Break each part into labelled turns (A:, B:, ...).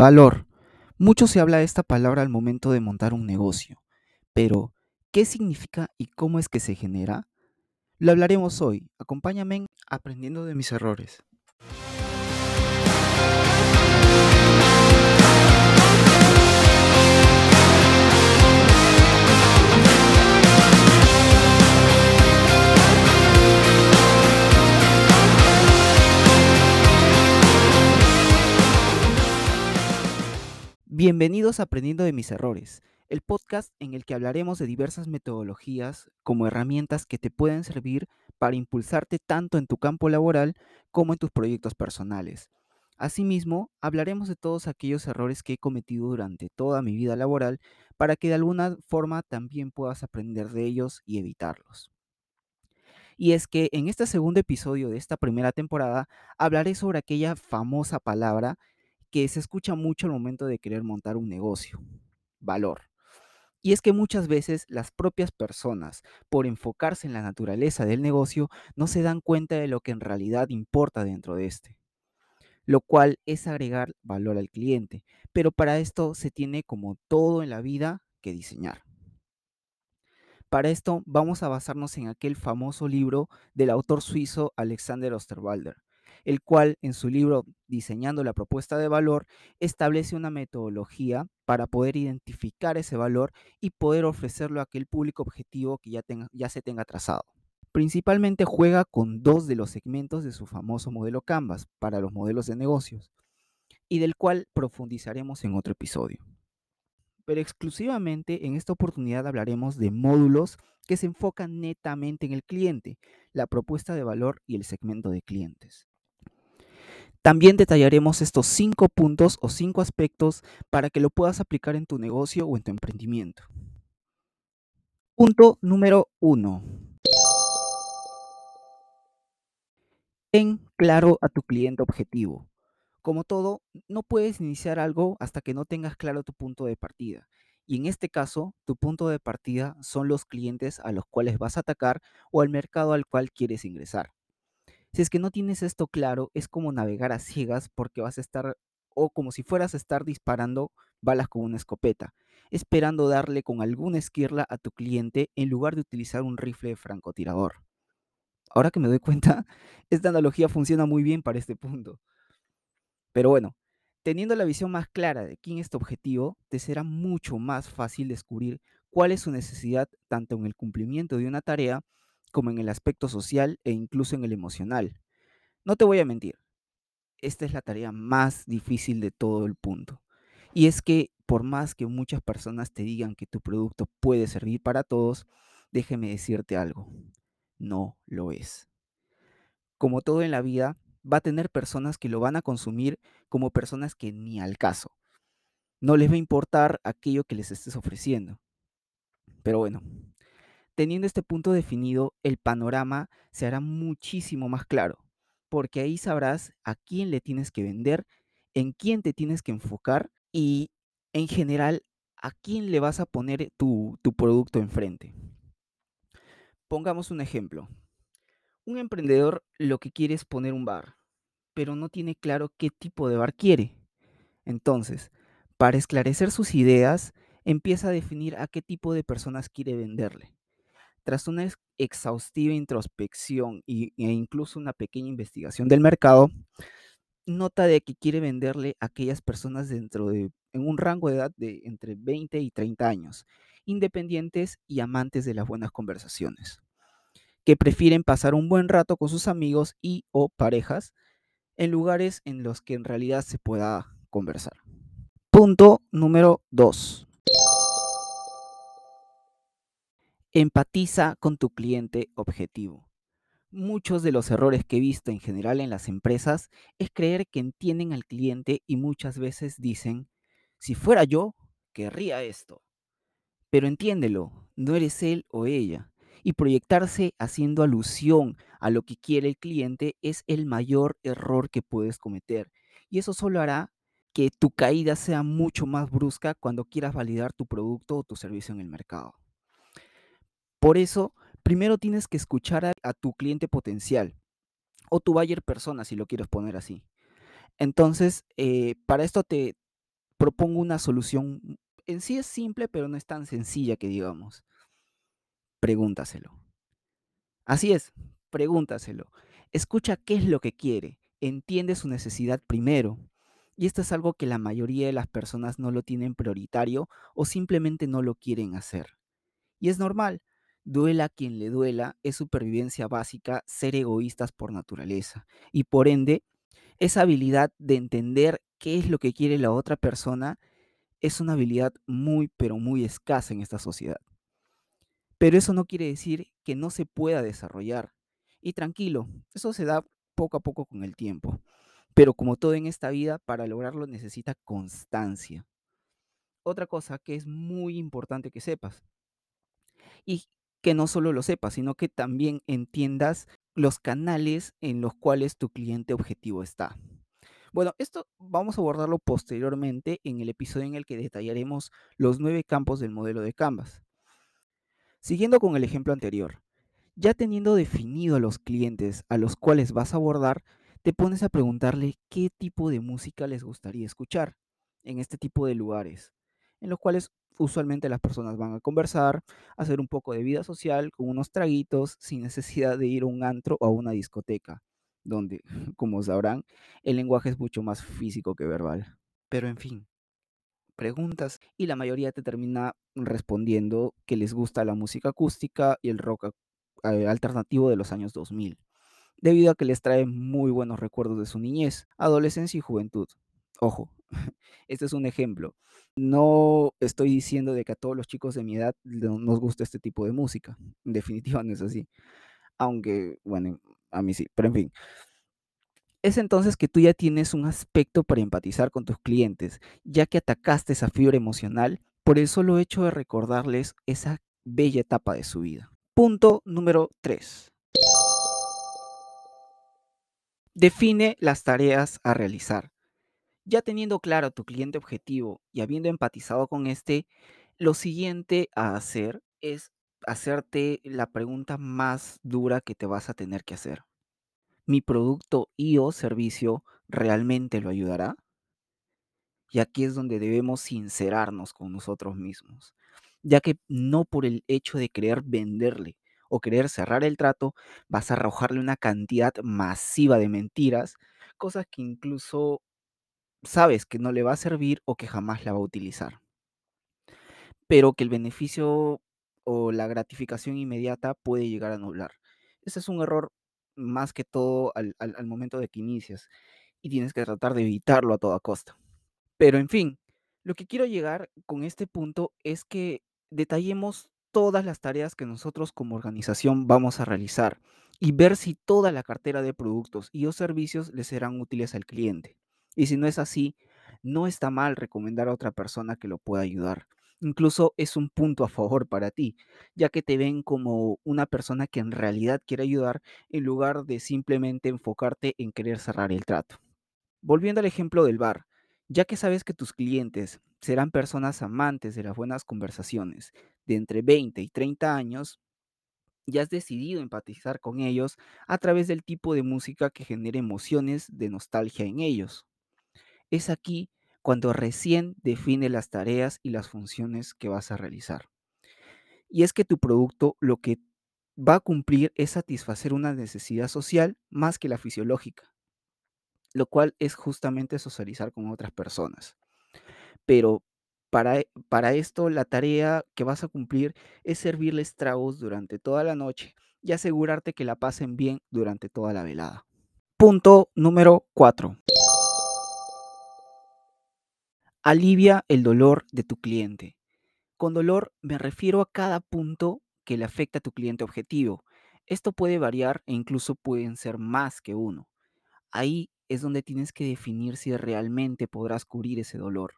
A: Valor. Mucho se habla de esta palabra al momento de montar un negocio, pero ¿qué significa y cómo es que se genera? Lo hablaremos hoy. Acompáñame aprendiendo de mis errores. Bienvenidos a Aprendiendo de mis errores, el podcast en el que hablaremos de diversas metodologías como herramientas que te pueden servir para impulsarte tanto en tu campo laboral como en tus proyectos personales. Asimismo, hablaremos de todos aquellos errores que he cometido durante toda mi vida laboral para que de alguna forma también puedas aprender de ellos y evitarlos. Y es que en este segundo episodio de esta primera temporada hablaré sobre aquella famosa palabra que se escucha mucho al momento de querer montar un negocio, valor. Y es que muchas veces las propias personas, por enfocarse en la naturaleza del negocio, no se dan cuenta de lo que en realidad importa dentro de este, lo cual es agregar valor al cliente. Pero para esto se tiene como todo en la vida que diseñar. Para esto vamos a basarnos en aquel famoso libro del autor suizo Alexander Osterwalder, el cual en su libro Diseñando la propuesta de valor establece una metodología para poder identificar ese valor y poder ofrecerlo a aquel público objetivo que ya, ya se tenga trazado. Principalmente juega con dos de los segmentos de su famoso modelo Canvas para los modelos de negocios y del cual profundizaremos en otro episodio. Pero exclusivamente en esta oportunidad hablaremos de módulos que se enfocan netamente en el cliente, la propuesta de valor y el segmento de clientes. También detallaremos estos cinco puntos o cinco aspectos para que lo puedas aplicar en tu negocio o en tu emprendimiento. Punto número uno. Ten claro a tu cliente objetivo. Como todo, no puedes iniciar algo hasta que no tengas claro tu punto de partida. Y en este caso, tu punto de partida son los clientes a los cuales vas a atacar o al mercado al cual quieres ingresar. Si es que no tienes esto claro, es como navegar a ciegas porque vas a estar, o como si fueras a estar disparando balas con una escopeta, esperando darle con alguna esquirla a tu cliente en lugar de utilizar un rifle de francotirador. Ahora que me doy cuenta, esta analogía funciona muy bien para este punto. Pero bueno, teniendo la visión más clara de quién es tu objetivo, te será mucho más fácil descubrir cuál es su necesidad tanto en el cumplimiento de una tarea como en el aspecto social e incluso en el emocional. No te voy a mentir, esta es la tarea más difícil de todo el punto. Y es que por más que muchas personas te digan que tu producto puede servir para todos, déjeme decirte algo, no lo es. Como todo en la vida, va a tener personas que lo van a consumir como personas que ni al caso. No les va a importar aquello que les estés ofreciendo. Pero bueno, Teniendo este punto definido, el panorama se hará muchísimo más claro, porque ahí sabrás a quién le tienes que vender, en quién te tienes que enfocar y en general a quién le vas a poner tu, producto enfrente. Pongamos un ejemplo. Un emprendedor lo que quiere es poner un bar, pero no tiene claro qué tipo de bar quiere. Entonces, para esclarecer sus ideas, empieza a definir a qué tipo de personas quiere venderle. Tras una exhaustiva introspección e incluso una pequeña investigación del mercado, nota de que quiere venderle a aquellas personas dentro de en un rango de edad de entre 20 y 30 años, independientes y amantes de las buenas conversaciones, que prefieren pasar un buen rato con sus amigos y o parejas en lugares en los que en realidad se pueda conversar. Punto número 2. Empatiza con tu cliente objetivo. Muchos de los errores que he visto en general en las empresas es creer que entienden al cliente y muchas veces dicen, si fuera yo, querría esto. Pero entiéndelo, no eres él o ella. Y proyectarse haciendo alusión a lo que quiere el cliente es el mayor error que puedes cometer. Y eso solo hará que tu caída sea mucho más brusca cuando quieras validar tu producto o tu servicio en el mercado. Por eso, primero tienes que escuchar a, tu cliente potencial o tu buyer persona, si lo quieres poner así. Entonces, eh, para esto te, propongo una solución. En sí es simple, pero no es tan sencilla que digamos. Pregúntaselo. Así es, pregúntaselo. Escucha qué es lo que quiere. Entiende su necesidad primero. Y esto es algo que la mayoría de las personas no lo tienen prioritario o simplemente no lo quieren hacer. Y es normal. Duela quien le duela, es supervivencia básica ser egoístas por naturaleza. Y por ende, esa habilidad de entender qué es lo que quiere la otra persona es una habilidad muy, pero muy escasa en esta sociedad. Pero eso no quiere decir que no se pueda desarrollar. Y tranquilo, eso se da poco a poco con el tiempo. Pero como todo en esta vida, para lograrlo necesita constancia. Otra cosa que es muy importante que sepas. Y que no solo lo sepas, sino que también entiendas los canales en los cuales tu cliente objetivo está. Bueno, esto vamos a abordarlo posteriormente en el episodio en el que detallaremos los nueve campos del modelo de Canvas. Siguiendo con el ejemplo anterior, ya teniendo definido a los clientes a los cuales vas a abordar, te pones a preguntarle qué tipo de música les gustaría escuchar en este tipo de lugares, en los cuales usualmente las personas van a conversar, hacer un poco de vida social con unos traguitos sin necesidad de ir a un antro o a una discoteca, donde, como sabrán, el lenguaje es mucho más físico que verbal. Pero en fin, preguntas y la mayoría te termina respondiendo que les gusta la música acústica y el rock eh, alternativo de los años 2000, debido a que les trae muy buenos recuerdos de su niñez, adolescencia y juventud. Ojo, este es un ejemplo. No estoy diciendo de que a todos los chicos de mi edad nos gusta este tipo de música. En definitiva no es así. Aunque, bueno, a mí sí, pero en fin. Es entonces que tú ya tienes un aspecto para empatizar con tus clientes, ya que atacaste esa fibra emocional por el solo hecho de recordarles esa bella etapa de su vida. Punto número 3. Define las tareas a realizar. Ya teniendo claro tu cliente objetivo y habiendo empatizado con este, lo siguiente a hacer es hacerte la pregunta más dura que te vas a tener que hacer. ¿Mi producto y o servicio realmente lo ayudará? Y aquí es donde debemos sincerarnos con nosotros mismos, ya que no por el hecho de querer venderle o querer cerrar el trato, vas a arrojarle una cantidad masiva de mentiras, cosas que incluso sabes que no le va a servir o que jamás la va a utilizar. Pero que el beneficio o la gratificación inmediata puede llegar a anular. Ese es un error más que todo al, al momento de que inicias y tienes que tratar de evitarlo a toda costa. Pero en fin, lo que quiero llegar con este punto es que detallemos todas las tareas que nosotros como organización vamos a realizar y ver si toda la cartera de productos y o servicios le serán útiles al cliente. Y si no es así, no está mal recomendar a otra persona que lo pueda ayudar. Incluso es un punto a favor para ti, ya que te ven como una persona que en realidad quiere ayudar en lugar de simplemente enfocarte en querer cerrar el trato. Volviendo al ejemplo del bar, ya que sabes que tus clientes serán personas amantes de las buenas conversaciones de entre 20 y 30 años, ya has decidido empatizar con ellos a través del tipo de música que genere emociones de nostalgia en ellos. Es aquí cuando recién define las tareas y las funciones que vas a realizar. Y es que tu producto lo que va a cumplir es satisfacer una necesidad social más que la fisiológica, lo cual es justamente socializar con otras personas. Pero para, e, para esto la tarea que vas a cumplir es servirles tragos durante toda la noche y asegurarte que la pasen bien durante toda la velada. Punto número 4. Alivia el dolor de tu cliente. Con dolor me refiero a cada punto que le afecta a tu cliente objetivo. Esto puede variar e incluso pueden ser más que uno. Ahí es donde tienes que definir si realmente podrás cubrir ese dolor.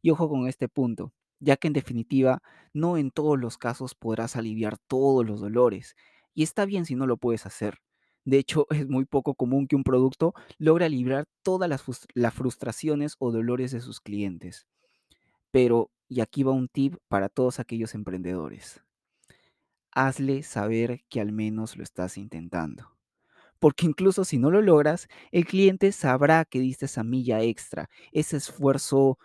A: Y ojo con este punto, ya que en definitiva no en todos los casos podrás aliviar todos los dolores. Y está bien si no lo puedes hacer. De hecho, es muy poco común que un producto logre aliviar todas las, las frustraciones o dolores de sus clientes. Pero, y aquí va un tip para todos aquellos emprendedores. Hazle saber que al menos lo estás intentando. Porque incluso si no lo logras, el cliente sabrá que diste esa milla extra, ese esfuerzo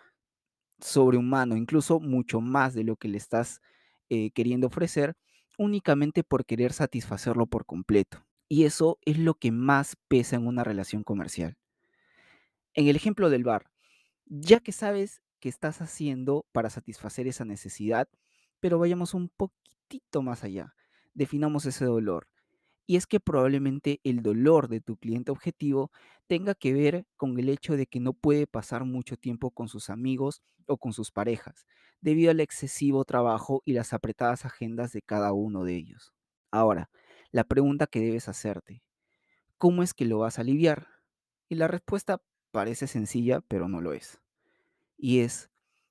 A: sobrehumano, incluso mucho más de lo que le estás eh, queriendo ofrecer, únicamente por querer satisfacerlo por completo. Y eso es lo que más pesa en una relación comercial. En el ejemplo del bar, ya que sabes que estás haciendo para satisfacer esa necesidad, pero vayamos un poquitito más allá. Definamos ese dolor. Y es que probablemente el dolor de tu cliente objetivo tenga que ver con el hecho de que no puede pasar mucho tiempo con sus amigos o con sus parejas, debido al excesivo trabajo y las apretadas agendas de cada uno de ellos. Ahora, la pregunta que debes hacerte, ¿cómo es que lo vas a aliviar? Y la respuesta parece sencilla, pero no lo es. Y es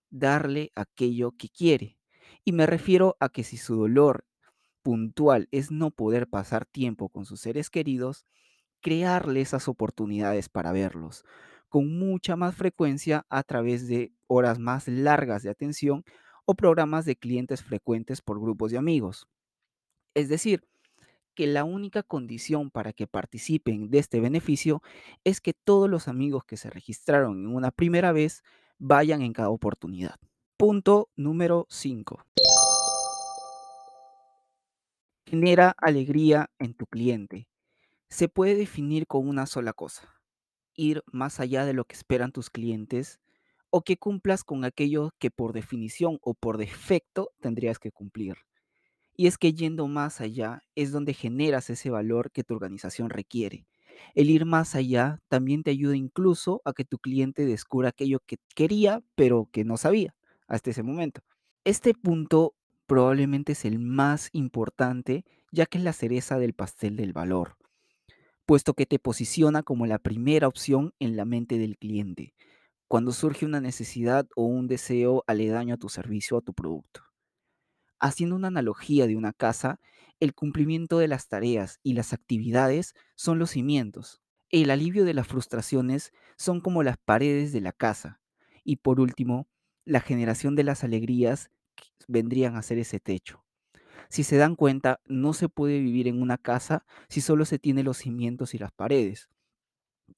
A: darle aquello que quiere. Y me refiero a que si su dolor puntual es no poder pasar tiempo con sus seres queridos, crearle esas oportunidades para verlos con mucha más frecuencia a través de horas más largas de atención o programas de clientes frecuentes por grupos de amigos. Es decir, que la única condición para que participen de este beneficio es que todos los amigos que se registraron en una primera vez vayan en cada oportunidad. Punto número 5. Genera alegría en tu cliente. Se puede definir con una sola cosa. Ir más allá de lo que esperan tus clientes o que cumplas con aquello que por definición o por defecto tendrías que cumplir. Y es que yendo más allá es donde generas ese valor que tu organización requiere. El ir más allá también te ayuda incluso a que tu cliente descubra aquello que quería, pero que no sabía hasta ese momento. Este punto probablemente es el más importante, ya que es la cereza del pastel del valor, puesto que te posiciona como la primera opción en la mente del cliente, cuando surge una necesidad o un deseo aledaño a tu servicio o a tu producto. Haciendo una analogía de una casa, el cumplimiento de las tareas y las actividades son los cimientos. El alivio de las frustraciones son como las paredes de la casa. Y por último, la generación de las alegrías vendrían a ser ese techo. Si se dan cuenta, no se puede vivir en una casa si solo se tiene los cimientos y las paredes.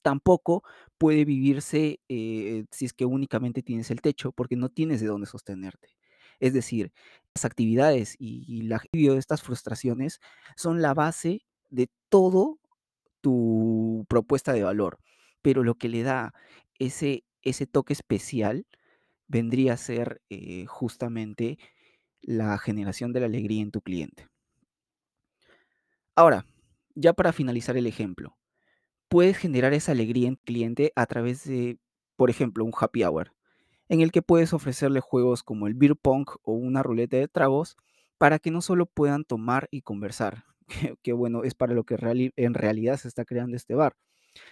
A: Tampoco puede vivirse eh, si es que únicamente tienes el techo, porque no tienes de dónde sostenerte. Es decir, las actividades y, la de estas frustraciones son la base de todo tu propuesta de valor. Pero lo que le da ese, ese toque especial vendría a ser eh, justamente la generación de la alegría en tu cliente. Ahora, ya para finalizar el ejemplo, puedes generar esa alegría en tu cliente a través de, por ejemplo, un happy hour en el que puedes ofrecerle juegos como el beer pong o una ruleta de tragos para que no solo puedan tomar y conversar, que, bueno, es para lo que en realidad se está creando este bar,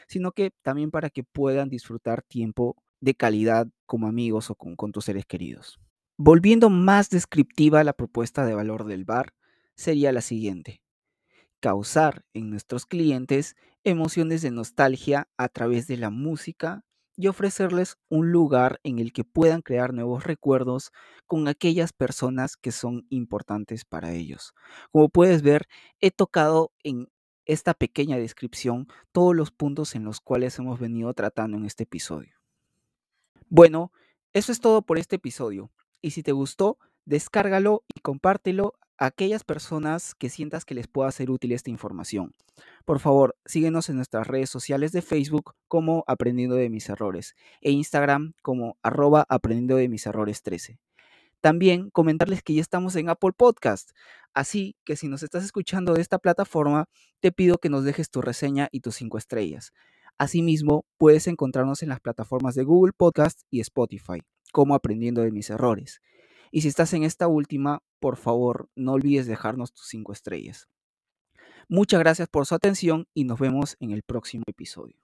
A: sino que también para que puedan disfrutar tiempo de calidad como amigos o con, con tus seres queridos. Volviendo más descriptiva la propuesta de valor del bar, sería la siguiente. Causar en nuestros clientes emociones de nostalgia a través de la música, y ofrecerles un lugar en el que puedan crear nuevos recuerdos con aquellas personas que son importantes para ellos. Como puedes ver, he tocado en esta pequeña descripción todos los puntos en los cuales hemos venido tratando en este episodio. Bueno, eso es todo por este episodio. Y si te gustó, descárgalo y compártelo a aquellas personas que sientas que les pueda ser útil esta información. Por favor, síguenos en nuestras redes sociales de Facebook como Aprendiendo de mis errores e Instagram como arroba aprendiendo de mis errores 13. También comentarles que ya estamos en Apple Podcast, así que si nos estás escuchando de esta plataforma, te pido que nos dejes tu reseña y tus cinco estrellas. Asimismo, puedes encontrarnos en las plataformas de Google Podcast y Spotify, como Aprendiendo de mis errores. Y si estás en esta última, por favor, no olvides dejarnos tus cinco estrellas. Muchas gracias por su atención y nos vemos en el próximo episodio.